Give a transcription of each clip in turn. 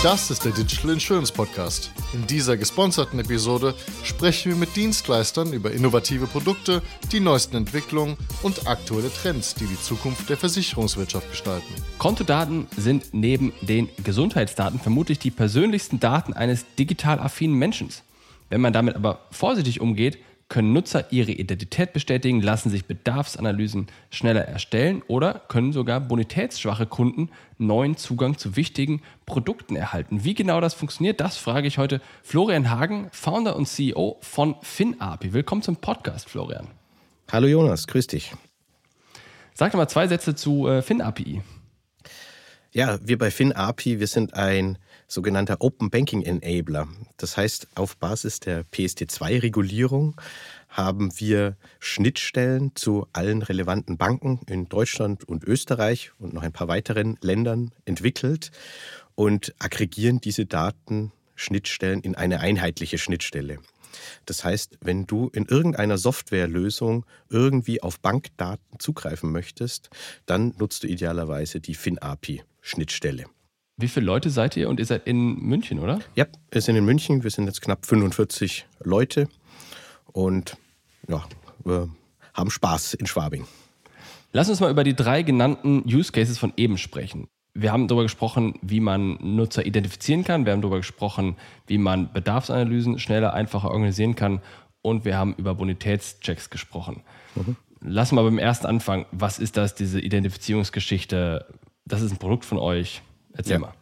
Das ist der Digital Insurance Podcast. In dieser gesponserten Episode sprechen wir mit Dienstleistern über innovative Produkte, die neuesten Entwicklungen und aktuelle Trends, die die Zukunft der Versicherungswirtschaft gestalten. Kontodaten sind neben den Gesundheitsdaten vermutlich die persönlichsten Daten eines digital affinen Menschen. Wenn man damit aber vorsichtig umgeht, können Nutzer ihre Identität bestätigen, lassen sich Bedarfsanalysen schneller erstellen oder können sogar bonitätsschwache Kunden neuen Zugang zu wichtigen Produkten erhalten. Wie genau das funktioniert, das frage ich heute Florian Hagen, Founder und CEO von FinAPI. Willkommen zum Podcast, Florian. Hallo Jonas, grüß dich. Sag doch mal zwei Sätze zu äh, FinAPI. Ja, wir bei FinAPI, wir sind ein sogenannter Open Banking Enabler. Das heißt, auf Basis der PSD2-Regulierung haben wir Schnittstellen zu allen relevanten Banken in Deutschland und Österreich und noch ein paar weiteren Ländern entwickelt und aggregieren diese Datenschnittstellen in eine einheitliche Schnittstelle. Das heißt, wenn du in irgendeiner Softwarelösung irgendwie auf Bankdaten zugreifen möchtest, dann nutzt du idealerweise die FinAPI-Schnittstelle. Wie viele Leute seid ihr und ihr seid in München, oder? Ja, wir sind in München. Wir sind jetzt knapp 45 Leute und ja, wir haben Spaß in Schwabing. Lass uns mal über die drei genannten Use Cases von eben sprechen. Wir haben darüber gesprochen, wie man Nutzer identifizieren kann. Wir haben darüber gesprochen, wie man Bedarfsanalysen schneller, einfacher organisieren kann. Und wir haben über Bonitätschecks gesprochen. Mhm. Lass mal beim ersten anfangen. Was ist das, diese Identifizierungsgeschichte? Das ist ein Produkt von euch. Erzähl ja. mal.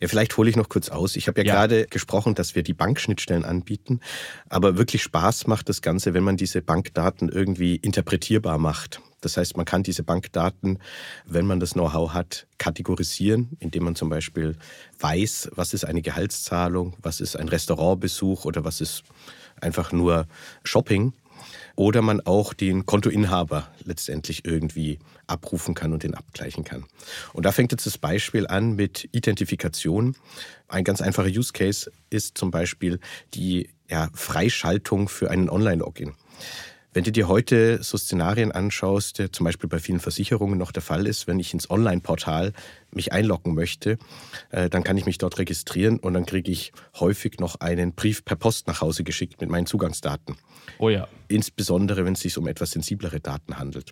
Ja, vielleicht hole ich noch kurz aus. Ich habe ja, ja, gerade gesprochen, dass wir die Bankschnittstellen anbieten. Aber wirklich Spaß macht das Ganze, wenn man diese Bankdaten irgendwie interpretierbar macht. Das heißt, man kann diese Bankdaten, wenn man das Know-how hat, kategorisieren, indem man zum Beispiel weiß, was ist eine Gehaltszahlung, was ist ein Restaurantbesuch oder was ist einfach nur Shopping oder man auch den Kontoinhaber letztendlich irgendwie abrufen kann und den abgleichen kann. Und da fängt jetzt das Beispiel an mit Identifikation. Ein ganz einfacher Use Case ist zum Beispiel die ja, Freischaltung für einen Online-Login. Wenn du dir heute so Szenarien anschaust, der zum Beispiel bei vielen Versicherungen noch der Fall ist, wenn ich ins Online-Portal mich einloggen möchte, äh, dann kann ich mich dort registrieren und dann kriege ich häufig noch einen Brief per Post nach Hause geschickt mit meinen Zugangsdaten. Oh ja. Insbesondere, wenn es sich um etwas sensiblere Daten handelt.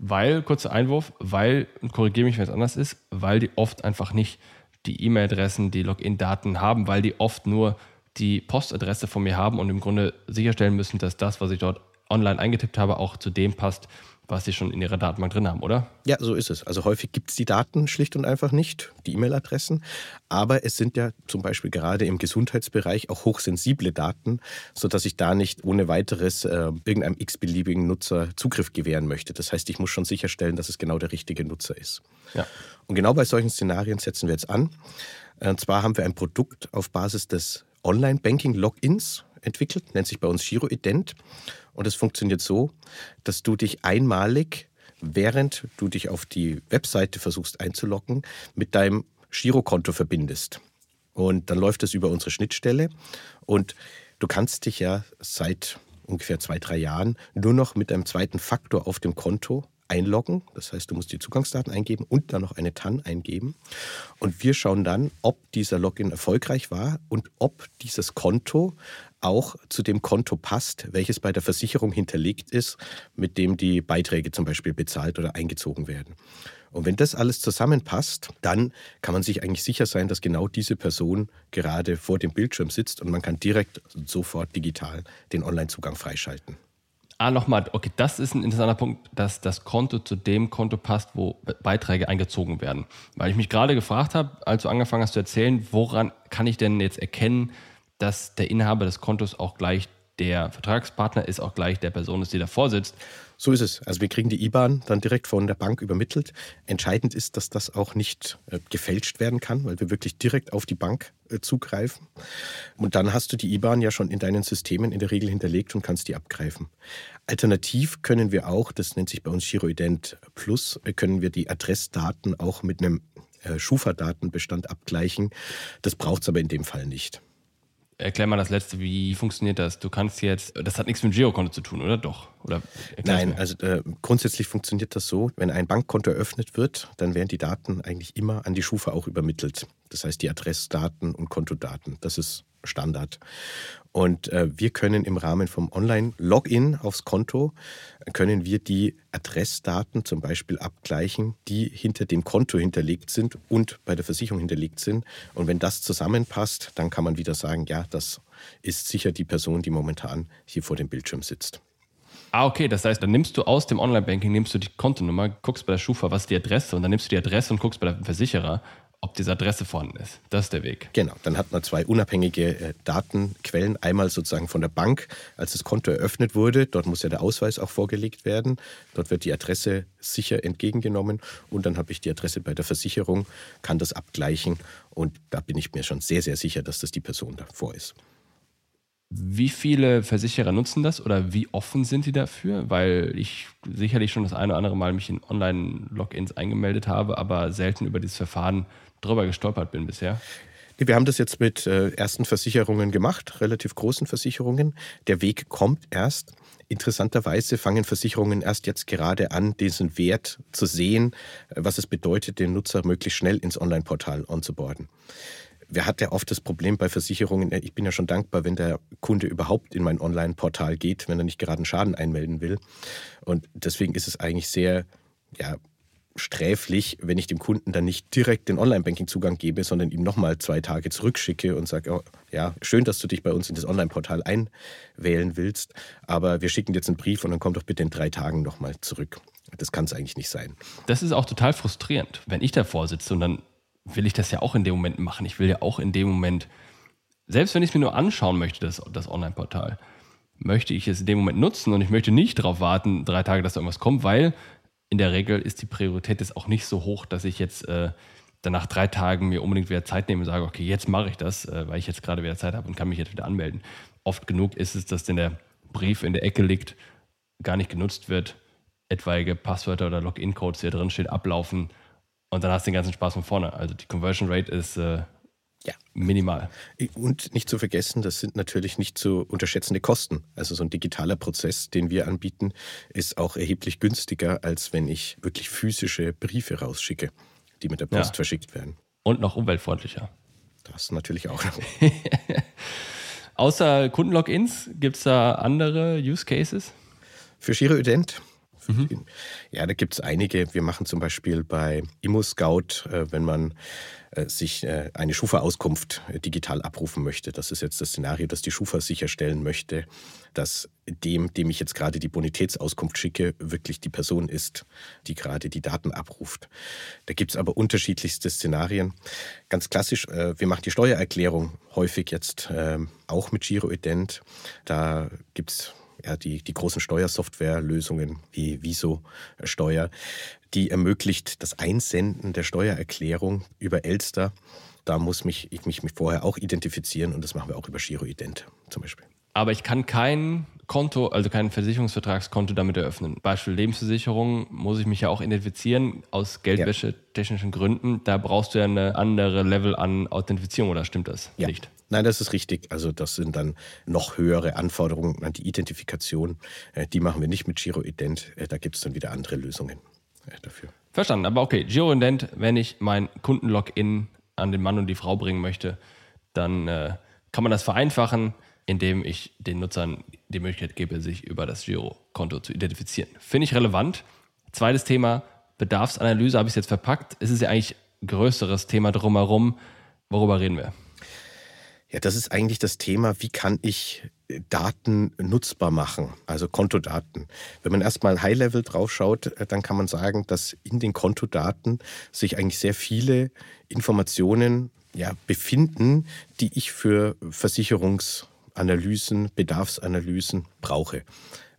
Weil, kurzer Einwurf, weil, und korrigiere mich, wenn es anders ist, weil die oft einfach nicht die E-Mail-Adressen, die Login-Daten haben, weil die oft nur die Postadresse von mir haben und im Grunde sicherstellen müssen, dass das, was ich dort online eingetippt habe, auch zu dem passt, was Sie schon in Ihrer Datenbank drin haben, oder? Ja, so ist es. Also häufig gibt es die Daten schlicht und einfach nicht, die E-Mail-Adressen. Aber es sind ja zum Beispiel gerade im Gesundheitsbereich auch hochsensible Daten, sodass ich da nicht ohne weiteres äh, irgendeinem x-beliebigen Nutzer Zugriff gewähren möchte. Das heißt, ich muss schon sicherstellen, dass es genau der richtige Nutzer ist. Ja. Und genau bei solchen Szenarien setzen wir jetzt an. Und zwar haben wir ein Produkt auf Basis des Online-Banking-Logins entwickelt, nennt sich bei uns Giro Ident. Und es funktioniert so, dass du dich einmalig, während du dich auf die Webseite versuchst einzuloggen, mit deinem Girokonto verbindest. Und dann läuft das über unsere Schnittstelle. Und du kannst dich ja seit ungefähr zwei, drei Jahren nur noch mit einem zweiten Faktor auf dem Konto einloggen. Das heißt, du musst die Zugangsdaten eingeben und dann noch eine TAN eingeben. Und wir schauen dann, ob dieser Login erfolgreich war und ob dieses Konto auch zu dem Konto passt, welches bei der Versicherung hinterlegt ist, mit dem die Beiträge zum Beispiel bezahlt oder eingezogen werden. Und wenn das alles zusammenpasst, dann kann man sich eigentlich sicher sein, dass genau diese Person gerade vor dem Bildschirm sitzt und man kann direkt sofort digital den Online-Zugang freischalten. Ah, nochmal, okay, das ist ein interessanter Punkt, dass das Konto zu dem Konto passt, wo Beiträge eingezogen werden. Weil ich mich gerade gefragt habe, als du angefangen hast zu erzählen, woran kann ich denn jetzt erkennen, dass der Inhaber des Kontos auch gleich der Vertragspartner ist, auch gleich der Person ist, die davor sitzt. So ist es. Also wir kriegen die IBAN dann direkt von der Bank übermittelt. Entscheidend ist, dass das auch nicht äh, gefälscht werden kann, weil wir wirklich direkt auf die Bank äh, zugreifen. Und dann hast du die IBAN ja schon in deinen Systemen in der Regel hinterlegt und kannst die abgreifen. Alternativ können wir auch, das nennt sich bei uns Giroident Plus, äh, können wir die Adressdaten auch mit einem Schufa-Datenbestand abgleichen. Das braucht es aber in dem Fall nicht. Erklär mal das letzte, wie funktioniert das? Du kannst jetzt, das hat nichts mit dem Girokonto zu tun, oder doch? Oder Nein, also äh, grundsätzlich funktioniert das so, wenn ein Bankkonto eröffnet wird, dann werden die Daten eigentlich immer an die Schufa auch übermittelt. Das heißt die Adressdaten und Kontodaten. Das ist Standard. Und äh, wir können im Rahmen vom Online-Login aufs Konto, können wir die Adressdaten zum Beispiel abgleichen, die hinter dem Konto hinterlegt sind und bei der Versicherung hinterlegt sind. Und wenn das zusammenpasst, dann kann man wieder sagen, ja, das ist sicher die Person, die momentan hier vor dem Bildschirm sitzt. Ah, okay, das heißt, dann nimmst du aus dem Online-Banking, nimmst du die Kontonummer, guckst bei der Schufa, was ist die Adresse und dann nimmst du die Adresse und guckst bei der Versicherer, ob diese Adresse vorhanden ist. Das ist der Weg. Genau, dann hat man zwei unabhängige äh, Datenquellen. Einmal sozusagen von der Bank, als das Konto eröffnet wurde. Dort muss ja der Ausweis auch vorgelegt werden. Dort wird die Adresse sicher entgegengenommen. Und dann habe ich die Adresse bei der Versicherung, kann das abgleichen. Und da bin ich mir schon sehr, sehr sicher, dass das die Person davor ist. Wie viele Versicherer nutzen das oder wie offen sind sie dafür? Weil ich sicherlich schon das eine oder andere Mal mich in Online-Logins eingemeldet habe, aber selten über dieses Verfahren drüber gestolpert bin bisher. Wir haben das jetzt mit äh, ersten Versicherungen gemacht, relativ großen Versicherungen. Der Weg kommt erst. Interessanterweise fangen Versicherungen erst jetzt gerade an, diesen Wert zu sehen, äh, was es bedeutet, den Nutzer möglichst schnell ins Online-Portal onzuboarden. Wer hat ja oft das Problem bei Versicherungen, äh, ich bin ja schon dankbar, wenn der Kunde überhaupt in mein Online-Portal geht, wenn er nicht gerade einen Schaden einmelden will. Und deswegen ist es eigentlich sehr ja, sträflich, wenn ich dem Kunden dann nicht direkt den Online-Banking-Zugang gebe, sondern ihm nochmal zwei Tage zurückschicke und sage, oh, ja, schön, dass du dich bei uns in das Online-Portal einwählen willst, aber wir schicken jetzt einen Brief und dann komm doch bitte in drei Tagen nochmal zurück. Das kann es eigentlich nicht sein. Das ist auch total frustrierend, wenn ich davor sitze und dann will ich das ja auch in dem Moment machen. Ich will ja auch in dem Moment, selbst wenn ich es mir nur anschauen möchte, das, das Online-Portal, möchte ich es in dem Moment nutzen und ich möchte nicht darauf warten, drei Tage, dass da irgendwas kommt, weil in der Regel ist die Priorität jetzt auch nicht so hoch, dass ich jetzt äh, dann nach drei Tagen mir unbedingt wieder Zeit nehme und sage, okay, jetzt mache ich das, äh, weil ich jetzt gerade wieder Zeit habe und kann mich jetzt wieder anmelden. Oft genug ist es, dass denn der Brief in der Ecke liegt, gar nicht genutzt wird, etwaige Passwörter oder Login-Codes, die da drin stehen, ablaufen und dann hast du den ganzen Spaß von vorne. Also die Conversion Rate ist äh, ja. Minimal. Und nicht zu vergessen, das sind natürlich nicht zu unterschätzende Kosten. Also so ein digitaler Prozess, den wir anbieten, ist auch erheblich günstiger, als wenn ich wirklich physische Briefe rausschicke, die mit der Post ja. verschickt werden. Und noch umweltfreundlicher. Das natürlich auch noch. Außer Kundenlogins, gibt es da andere Use Cases? Für Giroident Mhm. Ja, da gibt es einige. Wir machen zum Beispiel bei ImmoScout, äh, wenn man äh, sich äh, eine Schufa-Auskunft digital abrufen möchte. Das ist jetzt das Szenario, das die Schufa sicherstellen möchte, dass dem, dem ich jetzt gerade die Bonitätsauskunft schicke, wirklich die Person ist, die gerade die Daten abruft. Da gibt es aber unterschiedlichste Szenarien. Ganz klassisch, wir machen die Steuererklärung häufig jetzt ähm, auch mit Giroident. Da gibt es ja, die, die großen Steuersoftwarelösungen wie Viso Steuer, die ermöglicht das Einsenden der Steuererklärung über Elster. Da muss mich, ich mich vorher auch identifizieren und das machen wir auch über Giroident zum Beispiel. Aber ich kann kein Konto, also kein Versicherungsvertragskonto damit eröffnen. Beispiel Lebensversicherung muss ich mich ja auch identifizieren aus geldwäschetechnischen Gründen. Da brauchst du ja eine andere Level an Authentifizierung oder stimmt das ja. nicht? Nein, das ist richtig. Also das sind dann noch höhere Anforderungen an die Identifikation. Äh, die machen wir nicht mit GiroIdent. Äh, da gibt es dann wieder andere Lösungen äh, dafür. Verstanden. Aber okay, GiroIdent, wenn ich mein Kundenlogin an den Mann und die Frau bringen möchte, dann äh, kann man das vereinfachen, indem ich den Nutzern die Möglichkeit gebe, sich über das Girokonto zu identifizieren. Finde ich relevant. Zweites Thema, Bedarfsanalyse habe ich jetzt verpackt. Es ist ja eigentlich ein größeres Thema drumherum. Worüber reden wir? Ja, das ist eigentlich das Thema, wie kann ich äh, Daten nutzbar machen, also Kontodaten. Wenn man erstmal High-Level draufschaut, äh, dann kann man sagen, dass in den Kontodaten sich eigentlich sehr viele Informationen ja, befinden, die ich für Versicherungsanalysen, Bedarfsanalysen brauche.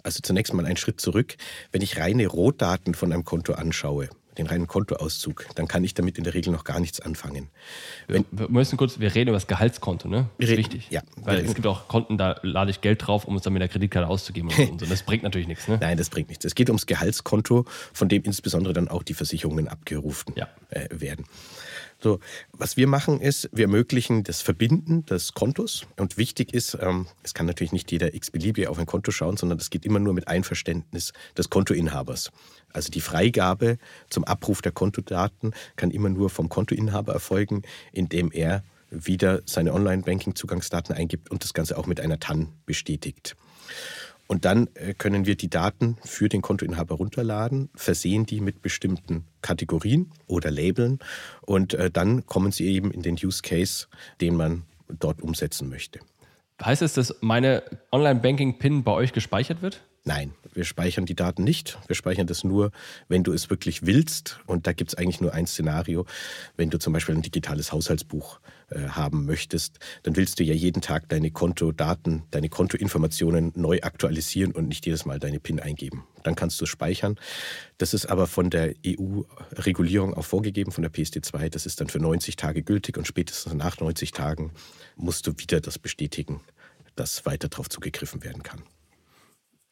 Also zunächst mal einen Schritt zurück. Wenn ich reine Rohdaten von einem Konto anschaue, den reinen Kontoauszug, dann kann ich damit in der Regel noch gar nichts anfangen. Wenn, wir müssen kurz, wir reden über das Gehaltskonto, ne? Das ist wichtig. Ja. Weil es gibt auch Konten, da lade ich Geld drauf, um es dann mit der Kreditkarte auszugeben und so. Das bringt natürlich nichts, ne? Nein, das bringt nichts. Es geht ums Gehaltskonto, von dem insbesondere dann auch die Versicherungen abgerufen ja. äh, werden. So, was wir machen ist, wir ermöglichen das Verbinden des Kontos. Und wichtig ist, ähm, es kann natürlich nicht jeder x-beliebige auf ein Konto schauen, sondern das geht immer nur mit Einverständnis des Kontoinhabers. Also die Freigabe zum Abruf der Kontodaten kann immer nur vom Kontoinhaber erfolgen, indem er wieder seine Online-Banking-Zugangsdaten eingibt und das Ganze auch mit einer TAN bestätigt. Und dann äh, können wir die Daten für den Kontoinhaber runterladen, versehen die mit bestimmten Kategorien oder Labeln und äh, dann kommen sie eben in den Use Case, den man dort umsetzen möchte. Heißt es, dass meine Online-Banking-PIN bei euch gespeichert wird? Nein, wir speichern die Daten nicht. Wir speichern das nur, wenn du es wirklich willst. Und da gibt es eigentlich nur ein Szenario. Wenn du zum Beispiel ein digitales Haushaltsbuch äh, haben möchtest, dann willst du ja jeden Tag deine Kontodaten, deine Kontoinformationen neu aktualisieren und nicht jedes Mal deine PIN eingeben. Dann kannst du speichern. Das ist aber von der EU-Regulierung auch vorgegeben, von der PSD2. Das ist dann für 90 Tage gültig und spätestens nach 90 Tagen musst du wieder das bestätigen, dass weiter darauf zugegriffen werden kann.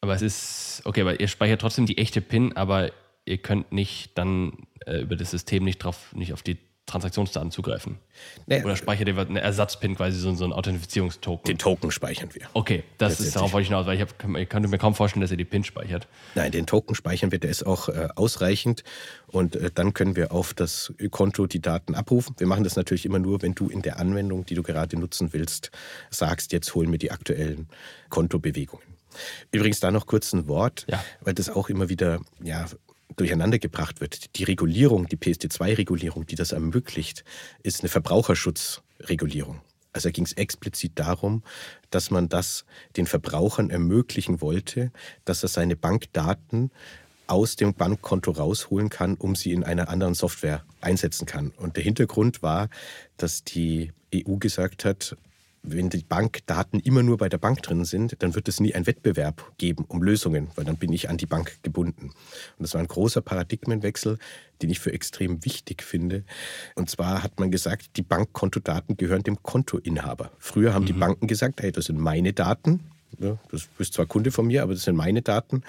Aber es ist, okay, aber ihr speichert trotzdem die echte PIN, aber ihr könnt nicht dann äh, über das System nicht drauf, nicht auf die Transaktionsdaten zugreifen. Nee, Oder speichert ihr eine Ersatz-PIN, quasi so, so ein Authentifizierungstoken? Den Token speichern wir. Okay, das ist darauf wollte ich hinaus, weil ich, hab, ich könnte mir kaum vorstellen, dass ihr die PIN speichert. Nein, den Token speichern wir, der ist auch äh, ausreichend und äh, dann können wir auf das Konto die Daten abrufen. Wir machen das natürlich immer nur, wenn du in der Anwendung, die du gerade nutzen willst, sagst, jetzt holen wir die aktuellen Kontobewegungen. Übrigens da noch kurz ein Wort, ja. weil das auch immer wieder ja, durcheinander gebracht wird. Die Regulierung, die PSD2-Regulierung, die das ermöglicht, ist eine Verbraucherschutzregulierung. Also ging es explizit darum, dass man das den Verbrauchern ermöglichen wollte, dass er seine Bankdaten aus dem Bankkonto rausholen kann, um sie in einer anderen Software einsetzen kann. Und der Hintergrund war, dass die EU gesagt hat, wenn die Bankdaten immer nur bei der Bank drin sind, dann wird es nie einen Wettbewerb geben um Lösungen, weil dann bin ich an die Bank gebunden. Und das war ein großer Paradigmenwechsel, den ich für extrem wichtig finde. Und zwar hat man gesagt, die Bankkontodaten gehören dem Kontoinhaber. Früher haben mhm. die Banken gesagt, hey, das sind meine Daten, ja, das ist zwar Kunde von mir, aber das sind meine Daten.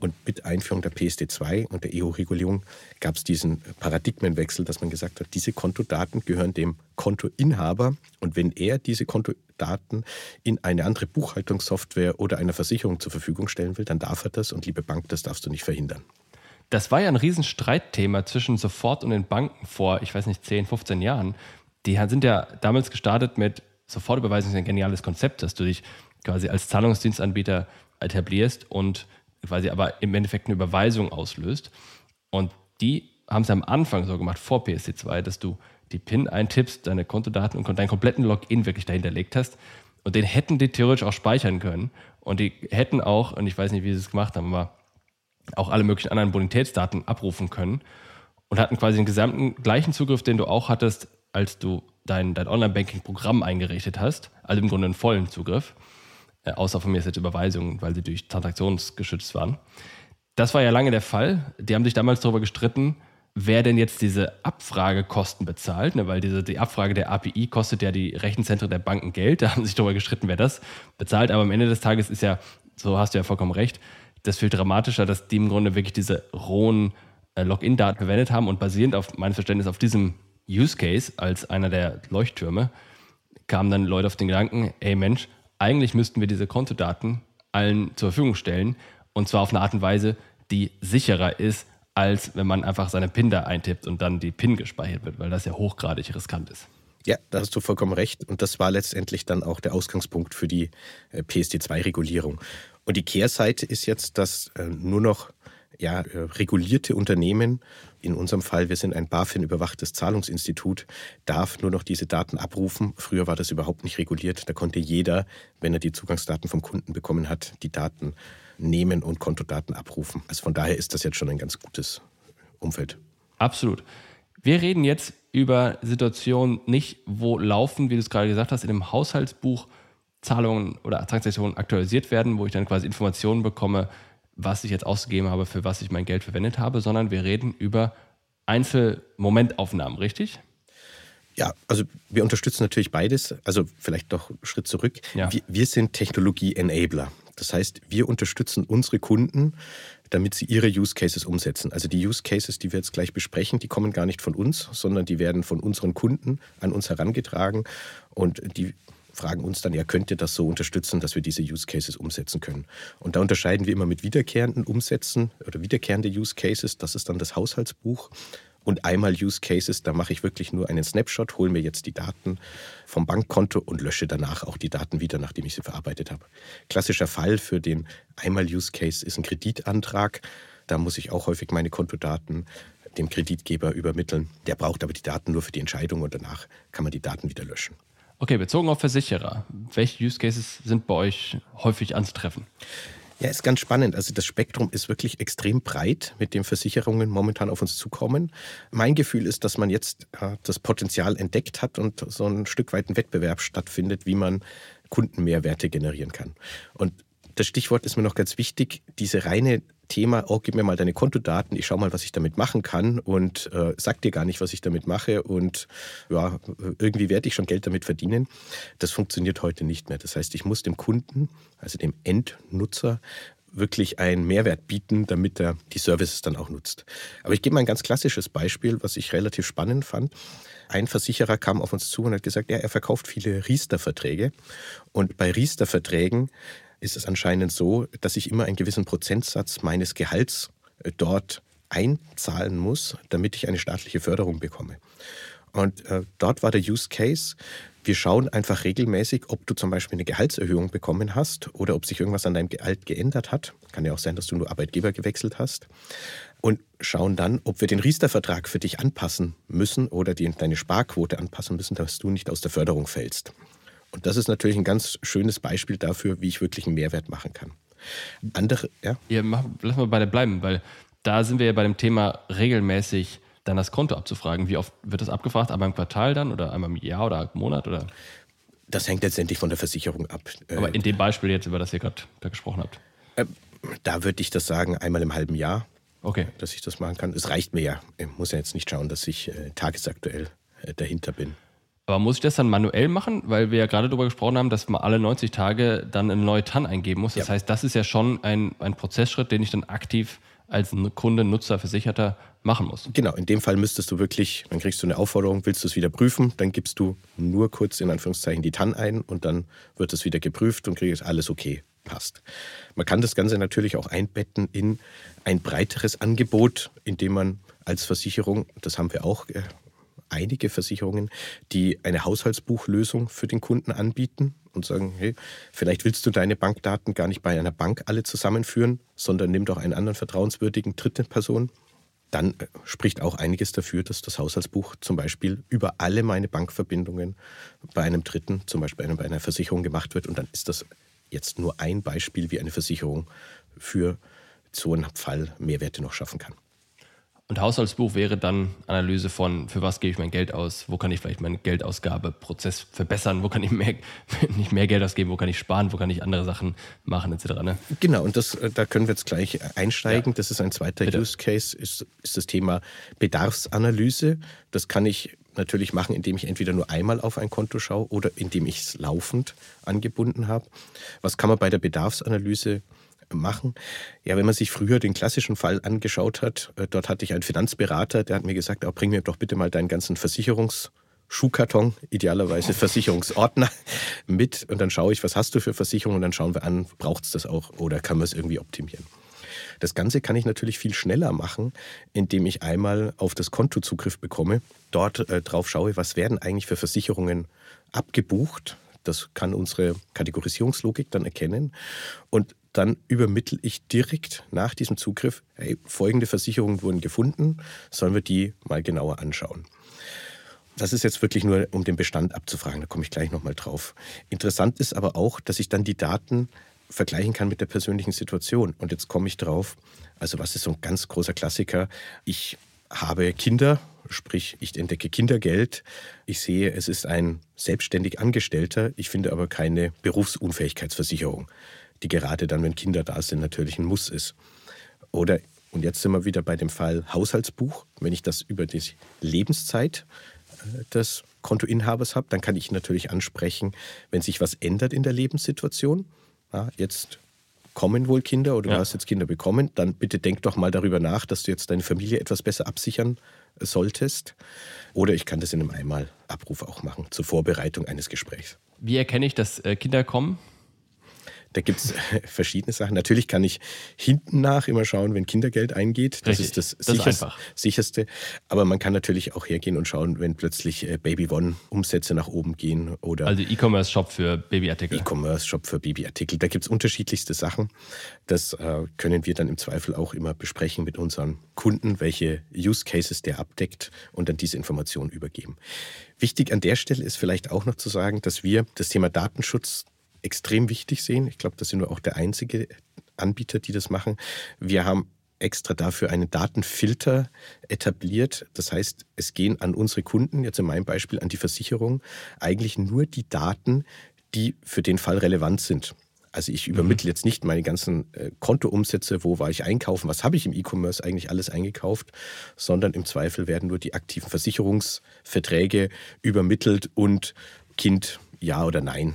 Und mit Einführung der PSD2 und der EU-Regulierung gab es diesen Paradigmenwechsel, dass man gesagt hat, diese Kontodaten gehören dem Kontoinhaber. Und wenn er diese Kontodaten in eine andere Buchhaltungssoftware oder einer Versicherung zur Verfügung stellen will, dann darf er das. Und liebe Bank, das darfst du nicht verhindern. Das war ja ein Riesenstreitthema zwischen Sofort und den Banken vor, ich weiß nicht, 10, 15 Jahren. Die sind ja damals gestartet mit Sofortüberweisung ist ein geniales Konzept, dass du dich quasi als Zahlungsdienstanbieter etablierst und quasi aber im Endeffekt eine Überweisung auslöst. Und die haben es am Anfang so gemacht, vor PSD2, dass du die PIN eintippst, deine Kontodaten und deinen kompletten Login wirklich dahinterlegt hast. Und den hätten die theoretisch auch speichern können. Und die hätten auch, und ich weiß nicht, wie sie es gemacht haben, aber auch alle möglichen anderen Bonitätsdaten abrufen können und hatten quasi den gesamten gleichen Zugriff, den du auch hattest, als du dein, dein Online-Banking-Programm eingerichtet hast. Also im Grunde einen vollen Zugriff. Äh, außer von mir ist jetzt Überweisungen, weil sie durch transaktionsgeschützt waren. Das war ja lange der Fall. Die haben sich damals darüber gestritten, wer denn jetzt diese Abfragekosten bezahlt, ne? weil diese, die Abfrage der API kostet ja die Rechenzentren der Banken Geld. Da haben sich darüber gestritten, wer das bezahlt. Aber am Ende des Tages ist ja, so hast du ja vollkommen recht, das viel dramatischer, dass die im Grunde wirklich diese rohen äh, Login-Daten verwendet haben und basierend auf meinem Verständnis auf diesem Use Case als einer der Leuchttürme kamen dann Leute auf den Gedanken, ey Mensch, eigentlich müssten wir diese Kontodaten allen zur Verfügung stellen und zwar auf eine Art und Weise, die sicherer ist, als wenn man einfach seine PIN da eintippt und dann die PIN gespeichert wird, weil das ja hochgradig riskant ist. Ja, da hast du vollkommen recht. Und das war letztendlich dann auch der Ausgangspunkt für die äh, PSD2-Regulierung. Und die Kehrseite ist jetzt, dass äh, nur noch ja, äh, regulierte Unternehmen, in unserem Fall, wir sind ein BaFin-überwachtes Zahlungsinstitut, darf nur noch diese Daten abrufen. Früher war das überhaupt nicht reguliert. Da konnte jeder, wenn er die Zugangsdaten vom Kunden bekommen hat, die Daten nehmen und Kontodaten abrufen. Also von daher ist das jetzt schon ein ganz gutes Umfeld. Absolut. Wir reden jetzt über Situationen nicht, wo laufen, wie du es gerade gesagt hast, in dem Haushaltsbuch Zahlungen oder Transaktionen aktualisiert werden, wo ich dann quasi Informationen bekomme, was ich jetzt ausgegeben habe, für was ich mein Geld verwendet habe, sondern wir reden über Einzelmomentaufnahmen, richtig? Ja, also wir unterstützen natürlich beides. Also vielleicht noch einen Schritt zurück. Ja. Wir, wir sind Technologie-Enabler. Das heißt, wir unterstützen unsere Kunden, damit sie ihre Use Cases umsetzen. Also die Use Cases, die wir jetzt gleich besprechen, die kommen gar nicht von uns, sondern die werden von unseren Kunden an uns herangetragen und die fragen uns dann, ja, könnt ihr das so unterstützen, dass wir diese Use Cases umsetzen können? Und da unterscheiden wir immer mit wiederkehrenden Umsätzen oder wiederkehrende Use Cases. Das ist dann das Haushaltsbuch. Und einmal Use Cases, da mache ich wirklich nur einen Snapshot, hole mir jetzt die Daten vom Bankkonto und lösche danach auch die Daten wieder, nachdem ich sie verarbeitet habe. Klassischer Fall für den einmal Use Case ist ein Kreditantrag. Da muss ich auch häufig meine Kontodaten dem Kreditgeber übermitteln. Der braucht aber die Daten nur für die Entscheidung und danach kann man die Daten wieder löschen. Okay, bezogen auf Versicherer, welche Use Cases sind bei euch häufig anzutreffen? Ja, ist ganz spannend. Also das Spektrum ist wirklich extrem breit, mit dem Versicherungen momentan auf uns zukommen. Mein Gefühl ist, dass man jetzt äh, das Potenzial entdeckt hat und so ein Stück weit ein Wettbewerb stattfindet, wie man Kundenmehrwerte generieren kann. Und das Stichwort ist mir noch ganz wichtig, diese reine Thema, oh, gib mir mal deine Kontodaten, ich schau mal, was ich damit machen kann und äh, sag dir gar nicht, was ich damit mache und ja, irgendwie werde ich schon Geld damit verdienen. Das funktioniert heute nicht mehr. Das heißt, ich muss dem Kunden, also dem Endnutzer, wirklich einen Mehrwert bieten, damit er die Services dann auch nutzt. Aber ich gebe mal ein ganz klassisches Beispiel, was ich relativ spannend fand. Ein Versicherer kam auf uns zu und hat gesagt, ja, er verkauft viele Riester-Verträge. Und bei Riester-Verträgen ist es anscheinend so, dass ich immer einen gewissen Prozentsatz meines Gehalts äh, dort einzahlen muss, damit ich eine staatliche Förderung bekomme. Und äh, dort war der Use Case, wir schauen einfach regelmäßig, ob du zum Beispiel eine Gehaltserhöhung bekommen hast oder ob sich irgendwas an deinem Gehalt geändert hat. Kann ja auch sein, dass du nur Arbeitgeber gewechselt hast. Und schauen dann, ob wir den Riester-Vertrag für dich anpassen müssen oder die, deine Sparquote anpassen müssen, dass du nicht aus der Förderung fällst. Und das ist natürlich ein ganz schönes Beispiel dafür, wie ich wirklich einen Mehrwert machen kann. Andere, ja? Ja, mach, lass mal bei der bleiben, weil da sind wir ja bei dem Thema regelmäßig dann das Konto abzufragen. Wie oft wird das abgefragt? Einmal im Quartal dann oder einmal im Jahr oder im Monat? Oder? Das hängt letztendlich von der Versicherung ab. Aber in dem Beispiel jetzt, über das ihr gerade gesprochen habt. Äh, da würde ich das sagen, einmal im halben Jahr, okay. dass ich das machen kann. Es reicht mir ja. Ich muss ja jetzt nicht schauen, dass ich äh, tagesaktuell äh, dahinter bin. Aber muss ich das dann manuell machen? Weil wir ja gerade darüber gesprochen haben, dass man alle 90 Tage dann eine neue TAN eingeben muss. Das ja. heißt, das ist ja schon ein, ein Prozessschritt, den ich dann aktiv als Kunde, Nutzer, Versicherter machen muss. Genau, in dem Fall müsstest du wirklich, dann kriegst du eine Aufforderung, willst du es wieder prüfen, dann gibst du nur kurz in Anführungszeichen die TAN ein und dann wird es wieder geprüft und kriegst alles okay, passt. Man kann das Ganze natürlich auch einbetten in ein breiteres Angebot, indem man als Versicherung, das haben wir auch äh, einige Versicherungen, die eine Haushaltsbuchlösung für den Kunden anbieten und sagen, hey, vielleicht willst du deine Bankdaten gar nicht bei einer Bank alle zusammenführen, sondern nimm doch einen anderen vertrauenswürdigen dritte Person. Dann äh, spricht auch einiges dafür, dass das Haushaltsbuch zum Beispiel über alle meine Bankverbindungen bei einem Dritten, zum Beispiel bei einer Versicherung gemacht wird. Und dann ist das jetzt nur ein Beispiel, wie eine Versicherung für so einen Fall Mehrwerte noch schaffen kann. Und Haushaltsbuch wäre dann Analyse von, für was gebe ich mein Geld aus, wo kann ich vielleicht meinen Geldausgabeprozess verbessern, wo kann ich mehr, nicht mehr Geld ausgeben, wo kann ich sparen, wo kann ich andere Sachen machen, etc. Ne? Genau, und das, äh, da können wir jetzt gleich einsteigen. Ja. Das ist ein zweiter Bitte. Use Case, ist, ist das Thema Bedarfsanalyse. Das kann ich natürlich machen, indem ich entweder nur einmal auf ein Konto schaue oder indem ich es laufend angebunden habe. Was kann man bei der Bedarfsanalyse machen. Ja, wenn man sich früher den klassischen Fall angeschaut hat, äh, dort hatte ich einen Finanzberater, der hat mir gesagt, oh, bring mir doch bitte mal deinen ganzen Versicherungsschuhkarton, idealerweise Versicherungsordner mit und dann schaue ich, was hast du für Versicherungen und dann schauen wir an, braucht es das auch oder kann man es irgendwie optimieren. Das Ganze kann ich natürlich viel schneller machen, indem ich einmal auf das Konto Zugriff bekomme, dort äh, drauf schaue, was werden eigentlich für Versicherungen abgebucht. Das kann unsere Kategorisierungslogik dann erkennen. Und dann übermittle ich direkt nach diesem Zugriff, hey, folgende Versicherungen wurden gefunden, sollen wir die mal genauer anschauen. Das ist jetzt wirklich nur, um den Bestand abzufragen, da komme ich gleich nochmal drauf. Interessant ist aber auch, dass ich dann die Daten vergleichen kann mit der persönlichen Situation. Und jetzt komme ich drauf, also was ist so ein ganz großer Klassiker? Ich habe Kinder, sprich ich entdecke Kindergeld. Ich sehe, es ist ein selbstständig Angestellter, ich finde aber keine Berufsunfähigkeitsversicherung die gerade dann, wenn Kinder da sind, natürlich ein Muss ist. Oder, und jetzt sind wir wieder bei dem Fall Haushaltsbuch. Wenn ich das über die Lebenszeit äh, des Kontoinhabers habe, dann kann ich natürlich ansprechen, wenn sich was ändert in der Lebenssituation. Ja, jetzt kommen wohl Kinder oder ja. du hast jetzt Kinder bekommen, dann bitte denk doch mal darüber nach, dass du jetzt deine Familie etwas besser absichern solltest. Oder ich kann das in einem Einmalabruf auch machen, zur Vorbereitung eines Gesprächs. Wie erkenne ich, dass äh, Kinder kommen? Da gibt es verschiedene Sachen. Natürlich kann ich hinten nach immer schauen, wenn Kindergeld eingeht. Das Richtig. ist das, das sicherste, ist sicherste. Aber man kann natürlich auch hergehen und schauen, wenn plötzlich äh, Baby One Umsätze nach oben gehen oder. Also E-Commerce-Shop für Babyartikel. E-Commerce-Shop für Babyartikel. Da gibt es unterschiedlichste Sachen. Das äh, können wir dann im Zweifel auch immer besprechen mit unseren Kunden, welche Use Cases der abdeckt und dann diese Informationen übergeben. Wichtig an der Stelle ist vielleicht auch noch zu sagen, dass wir das Thema Datenschutz extrem wichtig sehen. Ich glaube, da sind wir auch der einzige Anbieter, die das machen. Wir haben extra dafür einen Datenfilter etabliert. Das heißt, es gehen an unsere Kunden, jetzt in meinem Beispiel an die Versicherung, eigentlich nur die Daten, die für den Fall relevant sind. Also ich übermittle mhm. jetzt nicht meine ganzen äh, Kontoumsätze, wo war ich einkaufen, was habe ich im E-Commerce eigentlich alles eingekauft, sondern im Zweifel werden nur die aktiven Versicherungsverträge übermittelt und Kind ja oder nein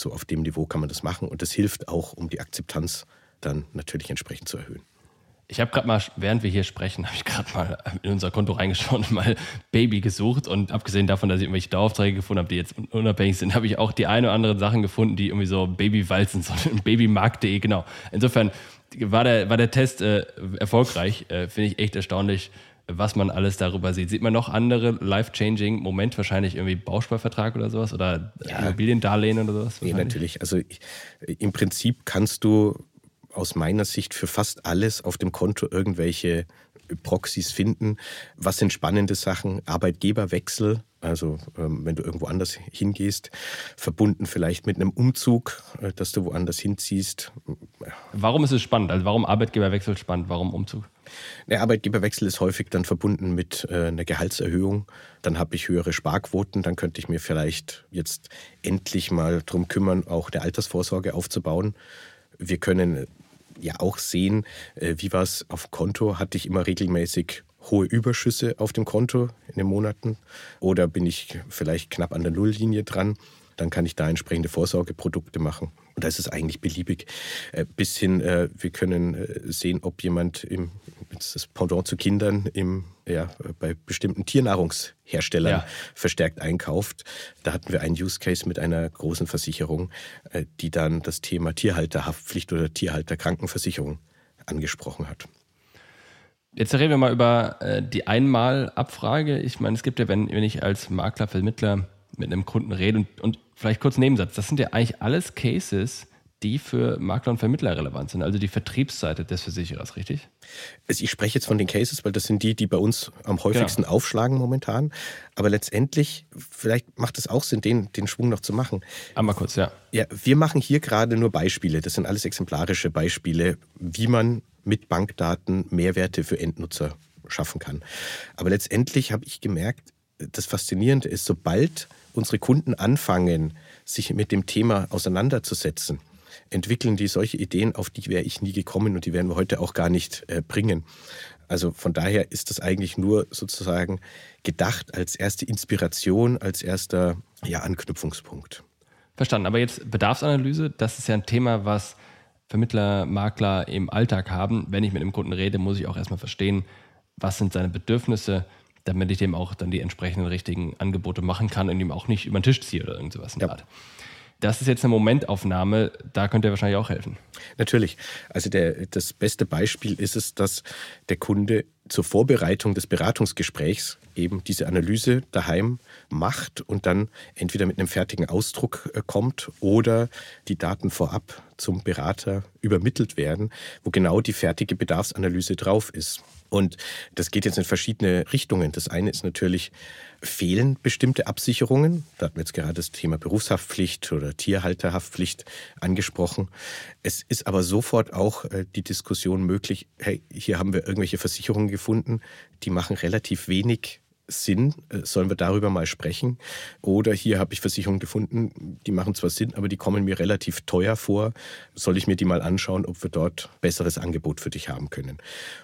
so auf dem Niveau kann man das machen und das hilft auch, um die Akzeptanz dann natürlich entsprechend zu erhöhen. Ich habe gerade mal, während wir hier sprechen, habe ich gerade mal in unser Konto reingeschaut und mal Baby gesucht. Und abgesehen davon, dass ich irgendwelche Daueraufträge gefunden habe, die jetzt unabhängig sind, habe ich auch die eine oder andere Sachen gefunden, die irgendwie so Babywalzen, so babymarkt.de, genau. Insofern war der, war der Test äh, erfolgreich. Äh, Finde ich echt erstaunlich, was man alles darüber sieht. Sieht man noch andere life-changing Moment, wahrscheinlich irgendwie Bausparvertrag oder sowas oder ja. Immobiliendarlehen oder sowas? Nee, natürlich. Also im Prinzip kannst du aus meiner Sicht für fast alles auf dem Konto irgendwelche Proxys finden. Was sind spannende Sachen? Arbeitgeberwechsel, also ähm, wenn du irgendwo anders hingehst, verbunden vielleicht mit einem Umzug, äh, dass du woanders hinziehst. Warum ist es spannend? Also warum Arbeitgeberwechsel spannend? Warum Umzug? Der Arbeitgeberwechsel ist häufig dann verbunden mit äh, einer Gehaltserhöhung. Dann habe ich höhere Sparquoten. Dann könnte ich mir vielleicht jetzt endlich mal darum kümmern, auch eine Altersvorsorge aufzubauen. Wir können ja auch sehen, äh, wie war es auf Konto, hatte ich immer regelmäßig hohe Überschüsse auf dem Konto in den Monaten oder bin ich vielleicht knapp an der Nulllinie dran, dann kann ich da entsprechende Vorsorgeprodukte machen. Und da ist es eigentlich beliebig. Äh, bis hin, äh, wir können sehen, ob jemand im, das Pendant zu Kindern im, ja, bei bestimmten Tiernahrungsherstellern ja. verstärkt einkauft. Da hatten wir einen Use Case mit einer großen Versicherung, die dann das Thema Tierhalterhaftpflicht oder Tierhalterkrankenversicherung angesprochen hat. Jetzt reden wir mal über äh, die Einmalabfrage. Ich meine, es gibt ja, wenn, wenn ich als Makler, Vermittler mit einem Kunden rede und, und vielleicht kurz Nebensatz, das sind ja eigentlich alles Cases, die für Makler und Vermittler relevant sind, also die Vertriebsseite des Versicherers, richtig? Also ich spreche jetzt von den Cases, weil das sind die, die bei uns am häufigsten genau. aufschlagen momentan. Aber letztendlich, vielleicht macht es auch Sinn, den, den Schwung noch zu machen. Einmal kurz, ja. Ja, wir machen hier gerade nur Beispiele. Das sind alles exemplarische Beispiele, wie man mit Bankdaten Mehrwerte für Endnutzer schaffen kann. Aber letztendlich habe ich gemerkt, das Faszinierende ist, sobald unsere Kunden anfangen, sich mit dem Thema auseinanderzusetzen, entwickeln die solche Ideen, auf die wäre ich nie gekommen und die werden wir heute auch gar nicht äh, bringen. Also von daher ist das eigentlich nur sozusagen gedacht als erste Inspiration, als erster ja, Anknüpfungspunkt. Verstanden. Aber jetzt Bedarfsanalyse, das ist ja ein Thema, was Vermittler, Makler im Alltag haben. Wenn ich mit einem Kunden rede, muss ich auch erstmal verstehen, was sind seine Bedürfnisse, damit ich dem auch dann die entsprechenden richtigen Angebote machen kann und ihm auch nicht über den Tisch ziehe oder irgend sowas in der ja. Art. Das ist jetzt eine Momentaufnahme, da könnt ihr wahrscheinlich auch helfen. Natürlich. Also der, das beste Beispiel ist es, dass der Kunde zur Vorbereitung des Beratungsgesprächs eben diese Analyse daheim macht und dann entweder mit einem fertigen Ausdruck äh, kommt oder die Daten vorab zum Berater übermittelt werden, wo genau die fertige Bedarfsanalyse drauf ist. Und das geht jetzt in verschiedene Richtungen. Das eine ist natürlich, fehlen bestimmte Absicherungen. Da hatten wir jetzt gerade das Thema Berufshaftpflicht oder Tierhalterhaftpflicht angesprochen. Es ist aber sofort auch äh, die Diskussion möglich, hey, hier haben wir irgendwelche Versicherungen gefunden, die machen relativ wenig Sinn? Äh, sollen wir darüber mal sprechen? Oder hier habe ich Versicherungen gefunden, die machen zwar Sinn, aber die kommen mir relativ teuer vor. Soll ich mir die mal anschauen, ob wir dort besseres Angebot für dich haben können?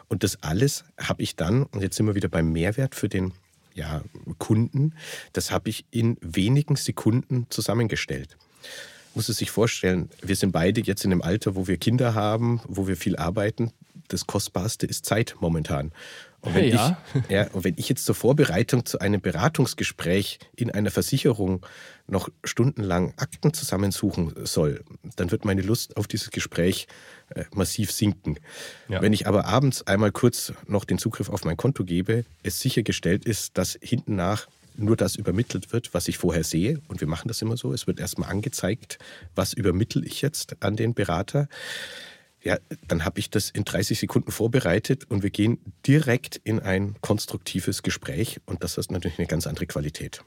Und das alles habe ich dann, und jetzt sind wir wieder beim Mehrwert für den ja, Kunden, das habe ich in wenigen Sekunden zusammengestellt. muss es sich vorstellen, wir sind beide jetzt in einem Alter, wo wir Kinder haben, wo wir viel arbeiten. Das Kostbarste ist Zeit momentan. Und wenn, ja. ich, ja, und wenn ich jetzt zur Vorbereitung zu einem Beratungsgespräch in einer Versicherung noch stundenlang Akten zusammensuchen soll, dann wird meine Lust auf dieses Gespräch äh, massiv sinken. Ja. Wenn ich aber abends einmal kurz noch den Zugriff auf mein Konto gebe, es sichergestellt ist, dass hinten nach nur das übermittelt wird, was ich vorher sehe. Und wir machen das immer so. Es wird erstmal angezeigt, was übermittle ich jetzt an den Berater ja, dann habe ich das in 30 Sekunden vorbereitet und wir gehen direkt in ein konstruktives Gespräch und das ist natürlich eine ganz andere Qualität.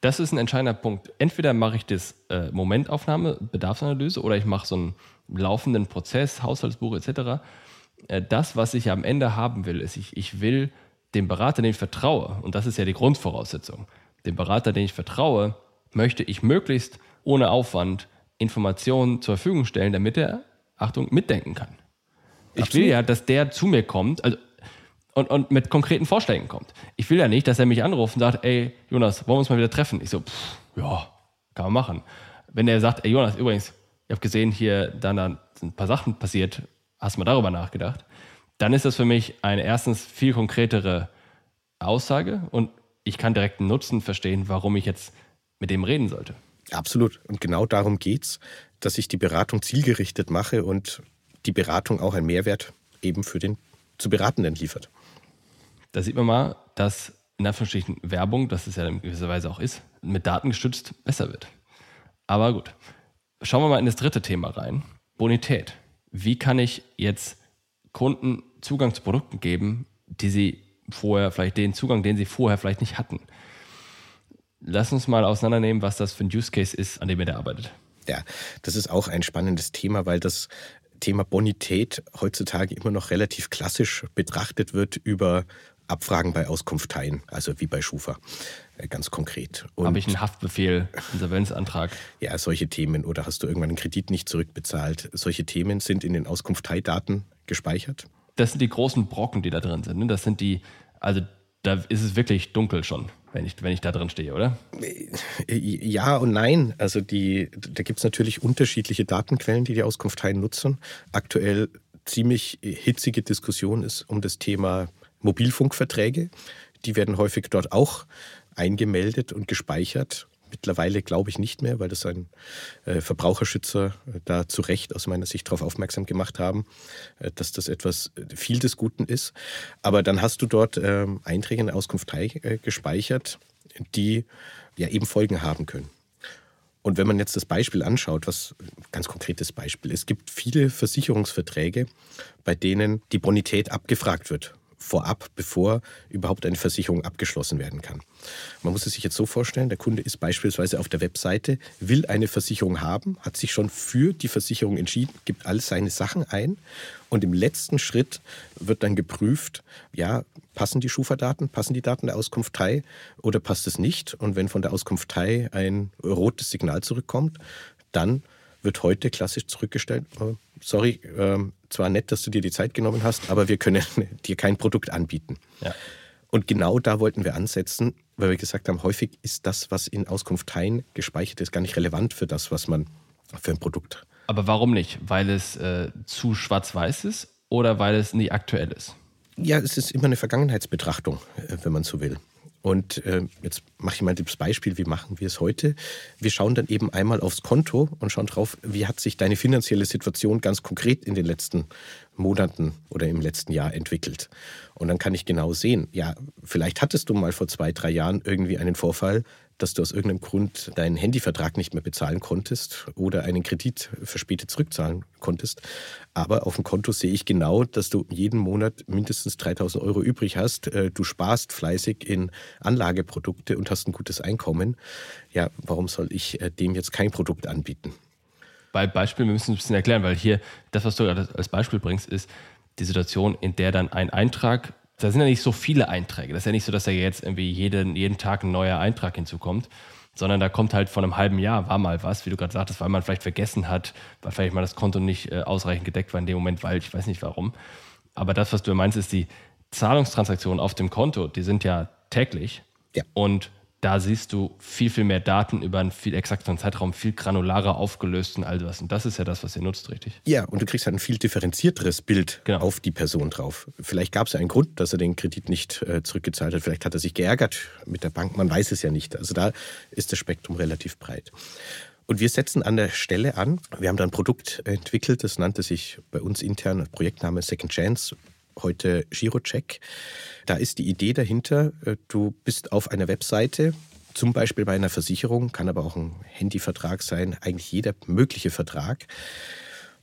Das ist ein entscheidender Punkt. Entweder mache ich das äh, Momentaufnahme, Bedarfsanalyse oder ich mache so einen laufenden Prozess, Haushaltsbuch etc. Äh, das, was ich am Ende haben will, ist, ich, ich will dem Berater, den ich vertraue, und das ist ja die Grundvoraussetzung, dem Berater, den ich vertraue, möchte ich möglichst ohne Aufwand Informationen zur Verfügung stellen, damit er Achtung, mitdenken kann. Ich Absolut. will ja, dass der zu mir kommt also, und, und mit konkreten Vorschlägen kommt. Ich will ja nicht, dass er mich anruft und sagt, ey, Jonas, wollen wir uns mal wieder treffen? Ich so, pff, ja, kann man machen. Wenn er sagt, ey, Jonas, übrigens, ich habe gesehen, hier dann, dann sind ein paar Sachen passiert, hast du mal darüber nachgedacht? Dann ist das für mich eine erstens viel konkretere Aussage und ich kann direkt einen Nutzen verstehen, warum ich jetzt mit dem reden sollte. Absolut. Und genau darum geht es, dass ich die Beratung zielgerichtet mache und die Beratung auch einen Mehrwert eben für den zu Beratenden liefert. Da sieht man mal, dass in Anführungsstrichen Werbung, das es ja in gewisser Weise auch ist, mit Daten gestützt besser wird. Aber gut, schauen wir mal in das dritte Thema rein. Bonität. Wie kann ich jetzt Kunden Zugang zu Produkten geben, die sie vorher vielleicht den Zugang, den sie vorher vielleicht nicht hatten? Lass uns mal auseinandernehmen, was das für ein Use Case ist, an dem ihr da arbeitet. Ja, das ist auch ein spannendes Thema, weil das Thema Bonität heutzutage immer noch relativ klassisch betrachtet wird über Abfragen bei Auskunfteien, also wie bei Schufa, äh, ganz konkret. Habe ich einen Haftbefehl, Insolvenzantrag? Ja, solche Themen. Oder hast du irgendwann einen Kredit nicht zurückbezahlt? Solche Themen sind in den Auskunfteidaten gespeichert. Das sind die großen Brocken, die da drin sind. Ne? Das sind die, also da ist es wirklich dunkel schon wenn ich, wenn ich da drin stehe, oder? Ja und nein. Also die, da gibt es natürlich unterschiedliche Datenquellen, die die Auskunft teilen nutzen. Aktuell ziemlich hitzige Diskussion ist um das Thema Mobilfunkverträge. Die werden häufig dort auch eingemeldet und gespeichert. Mittlerweile glaube ich nicht mehr, weil das ein äh, Verbraucherschützer äh, da zu Recht aus meiner Sicht darauf aufmerksam gemacht haben, äh, dass das etwas viel des Guten ist. Aber dann hast du dort ähm, Einträge in der Auskunftei äh, gespeichert, die ja eben Folgen haben können. Und wenn man jetzt das Beispiel anschaut, was ganz konkretes Beispiel, es gibt viele Versicherungsverträge, bei denen die Bonität abgefragt wird vorab, bevor überhaupt eine Versicherung abgeschlossen werden kann. Man muss es sich jetzt so vorstellen, der Kunde ist beispielsweise auf der Webseite, will eine Versicherung haben, hat sich schon für die Versicherung entschieden, gibt all seine Sachen ein und im letzten Schritt wird dann geprüft, ja, passen die Schufa-Daten, passen die Daten der Auskunftei oder passt es nicht? Und wenn von der Auskunftei ein rotes Signal zurückkommt, dann wird heute klassisch zurückgestellt, äh, sorry, äh, zwar nett, dass du dir die Zeit genommen hast, aber wir können dir kein Produkt anbieten. Ja. Und genau da wollten wir ansetzen, weil wir gesagt haben, häufig ist das, was in Auskunfteien gespeichert ist, gar nicht relevant für das, was man für ein Produkt. Aber warum nicht? Weil es äh, zu schwarz-weiß ist oder weil es nie aktuell ist? Ja, es ist immer eine Vergangenheitsbetrachtung, äh, wenn man so will. Und äh, jetzt mache ich mal das Beispiel, wie machen wir es heute? Wir schauen dann eben einmal aufs Konto und schauen drauf, wie hat sich deine finanzielle Situation ganz konkret in den letzten Monaten oder im letzten Jahr entwickelt. Und dann kann ich genau sehen, ja, vielleicht hattest du mal vor zwei, drei Jahren irgendwie einen Vorfall, dass du aus irgendeinem Grund deinen Handyvertrag nicht mehr bezahlen konntest oder einen Kredit verspätet zurückzahlen konntest. Aber auf dem Konto sehe ich genau, dass du jeden Monat mindestens 3000 Euro übrig hast. Äh, du sparst fleißig in Anlageprodukte und hast ein gutes Einkommen. Ja, warum soll ich äh, dem jetzt kein Produkt anbieten? Bei Beispiel, wir müssen ein bisschen erklären, weil hier das, was du gerade als Beispiel bringst, ist die Situation, in der dann ein Eintrag da sind ja nicht so viele Einträge. Das ist ja nicht so, dass da jetzt irgendwie jeden, jeden Tag ein neuer Eintrag hinzukommt, sondern da kommt halt von einem halben Jahr war mal was, wie du gerade sagtest, weil man vielleicht vergessen hat, weil vielleicht mal das Konto nicht äh, ausreichend gedeckt war in dem Moment, weil ich weiß nicht warum. Aber das, was du meinst, ist die Zahlungstransaktionen auf dem Konto, die sind ja täglich. Ja. Und da siehst du viel, viel mehr Daten über einen viel exakteren Zeitraum, viel granularer aufgelöst und all das. Und das ist ja das, was ihr nutzt, richtig? Ja, und du kriegst halt ein viel differenzierteres Bild genau. auf die Person drauf. Vielleicht gab es ja einen Grund, dass er den Kredit nicht äh, zurückgezahlt hat. Vielleicht hat er sich geärgert mit der Bank. Man weiß es ja nicht. Also da ist das Spektrum relativ breit. Und wir setzen an der Stelle an. Wir haben da ein Produkt entwickelt, das nannte sich bei uns intern Projektname Second Chance, heute Girocheck. Da ist die Idee dahinter, äh, du bist auf einer Webseite, zum Beispiel bei einer Versicherung, kann aber auch ein Handyvertrag sein, eigentlich jeder mögliche Vertrag.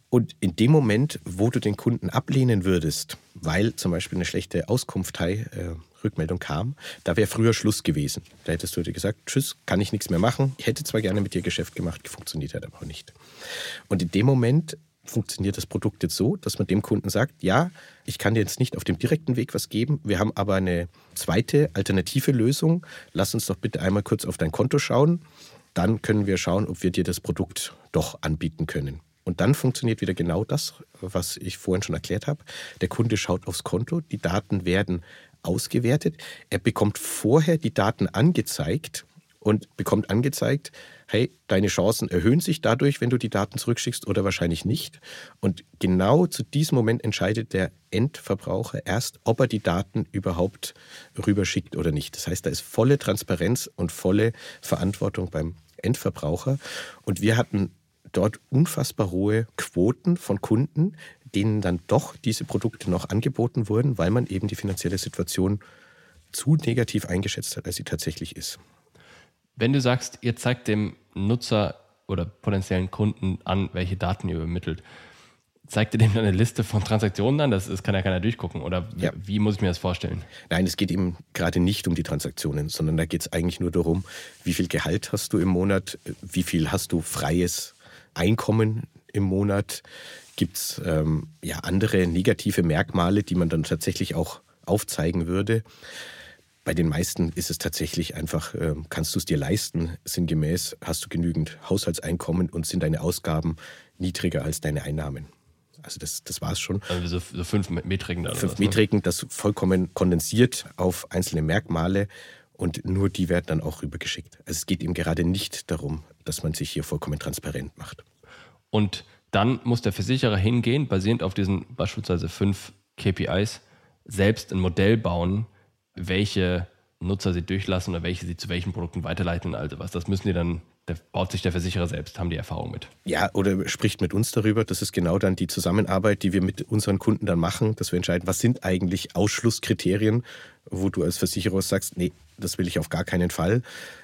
Und in dem Moment, wo du den Kunden ablehnen würdest, weil zum Beispiel eine schlechte Auskunftei, äh, Rückmeldung kam, da wäre früher Schluss gewesen. Da hättest du dir gesagt, tschüss, kann ich nichts mehr machen. Ich hätte zwar gerne mit dir Geschäft gemacht, funktioniert halt aber auch nicht. Und in dem Moment funktioniert das Produkt jetzt so, dass man dem Kunden sagt, ja, ich kann dir jetzt nicht auf dem direkten Weg was geben, wir haben aber eine zweite alternative Lösung. Lass uns doch bitte einmal kurz auf dein Konto schauen. Dann können wir schauen, ob wir dir das Produkt doch anbieten können. Und dann funktioniert wieder genau das, was ich vorhin schon erklärt habe. Der Kunde schaut aufs Konto, die Daten werden ausgewertet. Er bekommt vorher die Daten angezeigt und bekommt angezeigt, hey, deine Chancen erhöhen sich dadurch, wenn du die Daten zurückschickst oder wahrscheinlich nicht. Und genau zu diesem Moment entscheidet der Endverbraucher erst, ob er die Daten überhaupt rüberschickt oder nicht. Das heißt, da ist volle Transparenz und volle Verantwortung beim Endverbraucher. Und wir hatten dort unfassbar hohe Quoten von Kunden, denen dann doch diese Produkte noch angeboten wurden, weil man eben die finanzielle Situation zu negativ eingeschätzt hat, als sie tatsächlich ist. Wenn du sagst, ihr zeigt dem Nutzer oder potenziellen Kunden an, welche Daten ihr übermittelt, zeigt ihr dem dann eine Liste von Transaktionen an? Das, das kann ja keiner durchgucken. Oder ja. wie muss ich mir das vorstellen? Nein, es geht eben gerade nicht um die Transaktionen, sondern da geht es eigentlich nur darum, wie viel Gehalt hast du im Monat, wie viel hast du freies Einkommen im Monat? Gibt es ähm, ja, andere negative Merkmale, die man dann tatsächlich auch aufzeigen würde? Bei den meisten ist es tatsächlich einfach, äh, kannst du es dir leisten, sinngemäß, hast du genügend Haushaltseinkommen und sind deine Ausgaben niedriger als deine Einnahmen. Also das, das war es schon. Also so, so fünf Metriken dann. Fünf was, ne? Metriken, das vollkommen kondensiert auf einzelne Merkmale und nur die werden dann auch rübergeschickt. Also es geht ihm gerade nicht darum, dass man sich hier vollkommen transparent macht. Und dann muss der Versicherer hingehen, basierend auf diesen beispielsweise fünf KPIs, selbst ein Modell bauen, welche Nutzer sie durchlassen oder welche sie zu welchen Produkten weiterleiten und all sowas. Das müssen die dann, da baut sich der Versicherer selbst, haben die Erfahrung mit. Ja, oder spricht mit uns darüber. Das ist genau dann die Zusammenarbeit, die wir mit unseren Kunden dann machen, dass wir entscheiden, was sind eigentlich Ausschlusskriterien, wo du als Versicherer sagst, nee, das will ich auf gar keinen Fall.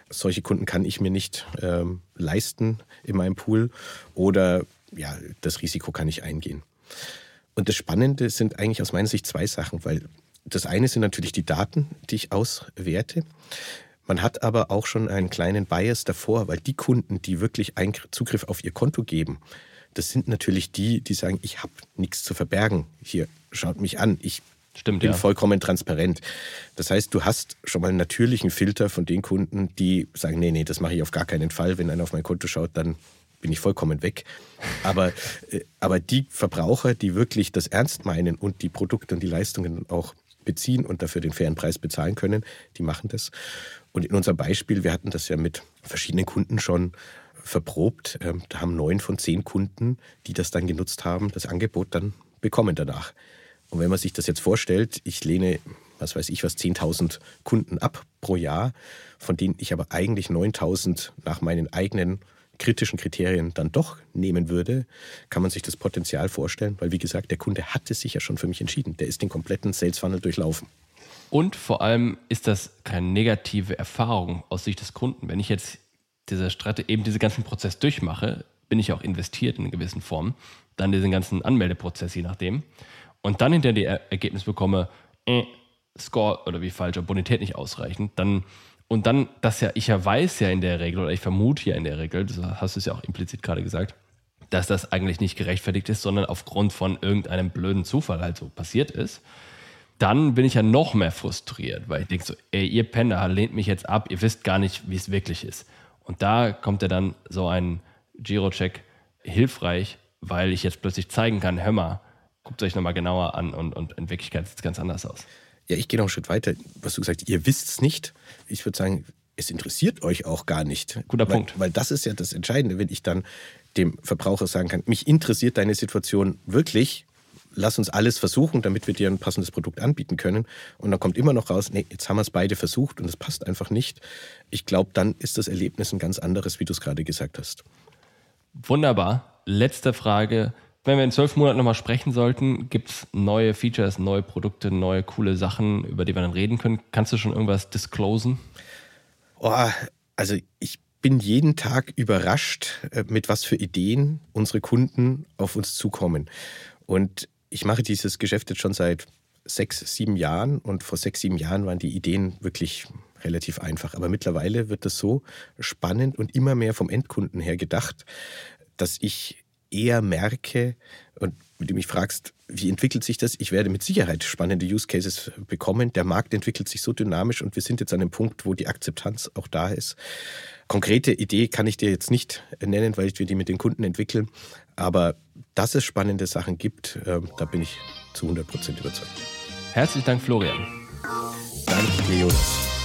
Solche Kunden kann ich mir nicht ähm, leisten in meinem Pool oder ja, das Risiko kann ich eingehen. Und das Spannende sind eigentlich aus meiner Sicht zwei Sachen, weil das eine sind natürlich die Daten, die ich auswerte. Man hat aber auch schon einen kleinen Bias davor, weil die Kunden, die wirklich Zugriff auf ihr Konto geben, das sind natürlich die, die sagen, ich habe nichts zu verbergen. Hier, schaut mich an, ich Stimmt, bin ja. vollkommen transparent. Das heißt, du hast schon mal einen natürlichen Filter von den Kunden, die sagen, nee, nee, das mache ich auf gar keinen Fall. Wenn einer auf mein Konto schaut, dann bin ich vollkommen weg. Aber, äh, aber die Verbraucher, die wirklich das ernst meinen und die Produkte und die Leistungen auch beziehen und dafür den fairen Preis bezahlen können, die machen das. Und in unserem Beispiel, wir hatten das ja mit verschiedenen Kunden schon verprobt. Ähm, da haben neun von zehn Kunden, die das dann genutzt haben, das Angebot dann bekommen danach. Und wenn man sich das jetzt vorstellt, ich lehne, was weiß ich was, 10.000 Kunden ab pro Jahr, von denen ich aber eigentlich 9.000 nach meinen eigenen kritischen Kriterien dann doch nehmen würde, kann man sich das Potenzial vorstellen, weil wie gesagt, der Kunde hatte sich ja schon für mich entschieden. Der ist den kompletten Sales Funnel durchlaufen. Und vor allem ist das keine negative Erfahrung aus Sicht des Kunden. Wenn ich jetzt diese Strategie, eben diesen ganzen Prozess durchmache, bin ich auch investiert in gewissen Form. Dann diesen ganzen Anmeldeprozess, je nachdem und dann hinter die Ergebnis bekomme, äh, Score oder wie falsch, Bonität nicht ausreichend, dann und dann, dass ja, ich ja weiß ja in der Regel, oder ich vermute ja in der Regel, das hast du es ja auch implizit gerade gesagt, dass das eigentlich nicht gerechtfertigt ist, sondern aufgrund von irgendeinem blöden Zufall halt so passiert ist, dann bin ich ja noch mehr frustriert, weil ich denke so, ey, ihr Penner lehnt mich jetzt ab, ihr wisst gar nicht, wie es wirklich ist. Und da kommt ja dann so ein Giro-Check hilfreich, weil ich jetzt plötzlich zeigen kann, hör mal, guckt euch nochmal genauer an und, und in Wirklichkeit sieht es ganz anders aus. Ja, ich gehe noch einen Schritt weiter. Was du gesagt hast, ihr wisst es nicht. Ich würde sagen, es interessiert euch auch gar nicht. Guter weil, Punkt. Weil das ist ja das Entscheidende, wenn ich dann dem Verbraucher sagen kann, mich interessiert deine Situation wirklich, lass uns alles versuchen, damit wir dir ein passendes Produkt anbieten können. Und dann kommt immer noch raus, nee, jetzt haben wir es beide versucht und es passt einfach nicht. Ich glaube, dann ist das Erlebnis ein ganz anderes, wie du es gerade gesagt hast. Wunderbar. Letzte Frage. Wenn wir in zwölf Monaten nochmal sprechen sollten, gibt es neue Features, neue Produkte, neue coole Sachen, über die wir dann reden können? Kannst du schon irgendwas disclosen? Oh, also ich bin jeden Tag überrascht, äh, mit was für Ideen unsere Kunden auf uns zukommen. Und ich mache dieses Geschäft jetzt schon seit sechs, sieben Jahren und vor sechs, sieben Jahren waren die Ideen wirklich relativ einfach. Aber mittlerweile wird das so spannend und immer mehr vom Endkunden her gedacht, dass ich eher merke, und wenn du mich fragst, wie entwickelt sich das? Ich werde mit Sicherheit spannende Use Cases bekommen. Der Markt entwickelt sich so dynamisch und wir sind jetzt an einem Punkt, wo die Akzeptanz auch da ist. Konkrete Idee kann ich dir jetzt nicht nennen, weil wir die mit den Kunden entwickeln. Aber dass es spannende Sachen gibt, äh, da bin ich zu 100 Prozent überzeugt. Herzlichen Dank, Florian. Danke, Leonas.